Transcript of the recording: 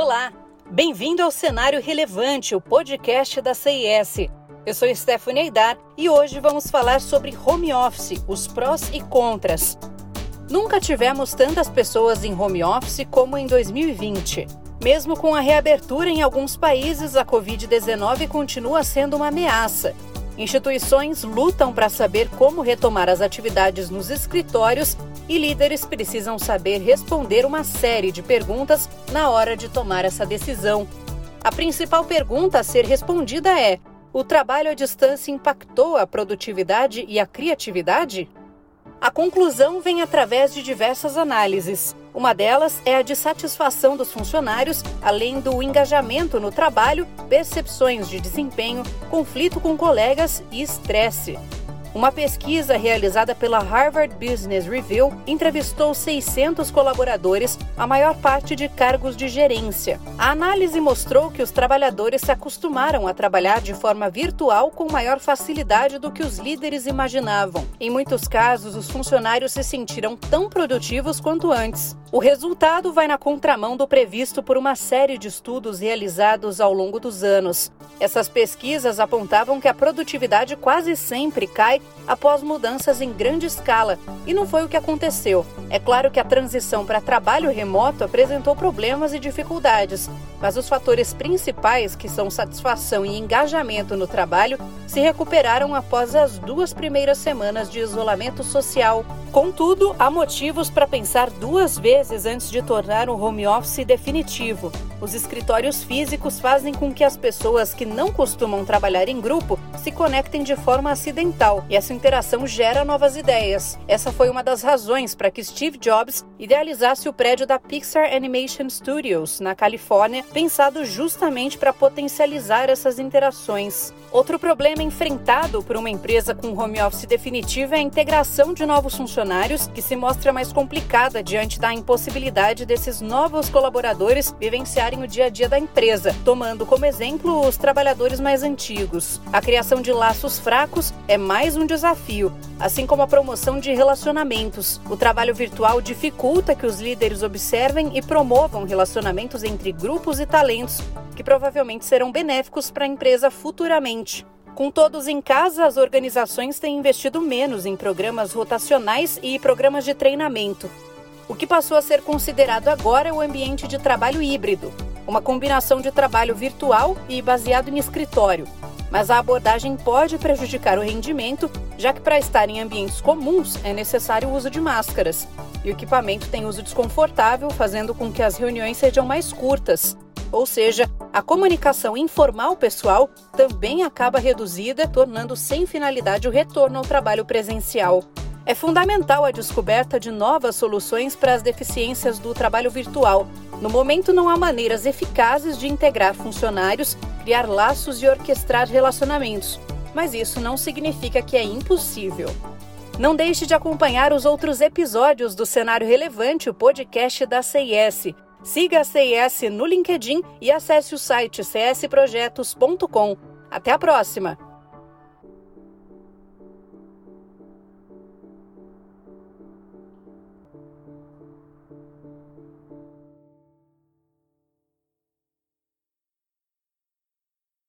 Olá, bem-vindo ao Cenário Relevante, o podcast da CIS. Eu sou Stephanie Aidar e hoje vamos falar sobre home office, os prós e contras. Nunca tivemos tantas pessoas em home office como em 2020. Mesmo com a reabertura em alguns países, a Covid-19 continua sendo uma ameaça. Instituições lutam para saber como retomar as atividades nos escritórios e líderes precisam saber responder uma série de perguntas na hora de tomar essa decisão. A principal pergunta a ser respondida é: o trabalho à distância impactou a produtividade e a criatividade? A conclusão vem através de diversas análises. Uma delas é a de satisfação dos funcionários, além do engajamento no trabalho, percepções de desempenho, conflito com colegas e estresse. Uma pesquisa realizada pela Harvard Business Review entrevistou 600 colaboradores, a maior parte de cargos de gerência. A análise mostrou que os trabalhadores se acostumaram a trabalhar de forma virtual com maior facilidade do que os líderes imaginavam. Em muitos casos, os funcionários se sentiram tão produtivos quanto antes. O resultado vai na contramão do previsto por uma série de estudos realizados ao longo dos anos. Essas pesquisas apontavam que a produtividade quase sempre cai após mudanças em grande escala, e não foi o que aconteceu. É claro que a transição para trabalho remoto apresentou problemas e dificuldades, mas os fatores principais, que são satisfação e engajamento no trabalho, se recuperaram após as duas primeiras semanas de isolamento social. Contudo, há motivos para pensar duas vezes antes de tornar o home office definitivo. Os escritórios físicos fazem com que as pessoas que não costumam trabalhar em grupo se conectem de forma acidental e essa interação gera novas ideias. Essa foi uma das razões para que Steve Jobs idealizasse o prédio da Pixar Animation Studios, na Califórnia, pensado justamente para potencializar essas interações. Outro problema enfrentado por uma empresa com home office definitivo é a integração de novos funcionários, que se mostra mais complicada diante da impossibilidade desses novos colaboradores vivenciarem o dia a dia da empresa, tomando como exemplo os trabalhadores mais antigos. A criação de laços fracos é mais um desafio, assim como a promoção de relacionamentos. O trabalho virtual dificulta que os líderes observem e promovam relacionamentos entre grupos e talentos, que provavelmente serão benéficos para a empresa futuramente. Com todos em casa, as organizações têm investido menos em programas rotacionais e programas de treinamento. O que passou a ser considerado agora é o ambiente de trabalho híbrido, uma combinação de trabalho virtual e baseado em escritório. Mas a abordagem pode prejudicar o rendimento, já que para estar em ambientes comuns é necessário o uso de máscaras. E o equipamento tem uso desconfortável, fazendo com que as reuniões sejam mais curtas. Ou seja, a comunicação informal pessoal também acaba reduzida, tornando sem finalidade o retorno ao trabalho presencial. É fundamental a descoberta de novas soluções para as deficiências do trabalho virtual. No momento, não há maneiras eficazes de integrar funcionários, criar laços e orquestrar relacionamentos. Mas isso não significa que é impossível. Não deixe de acompanhar os outros episódios do Cenário Relevante, o podcast da CIS. Siga a CIS no LinkedIn e acesse o site csprojetos.com. Até a próxima!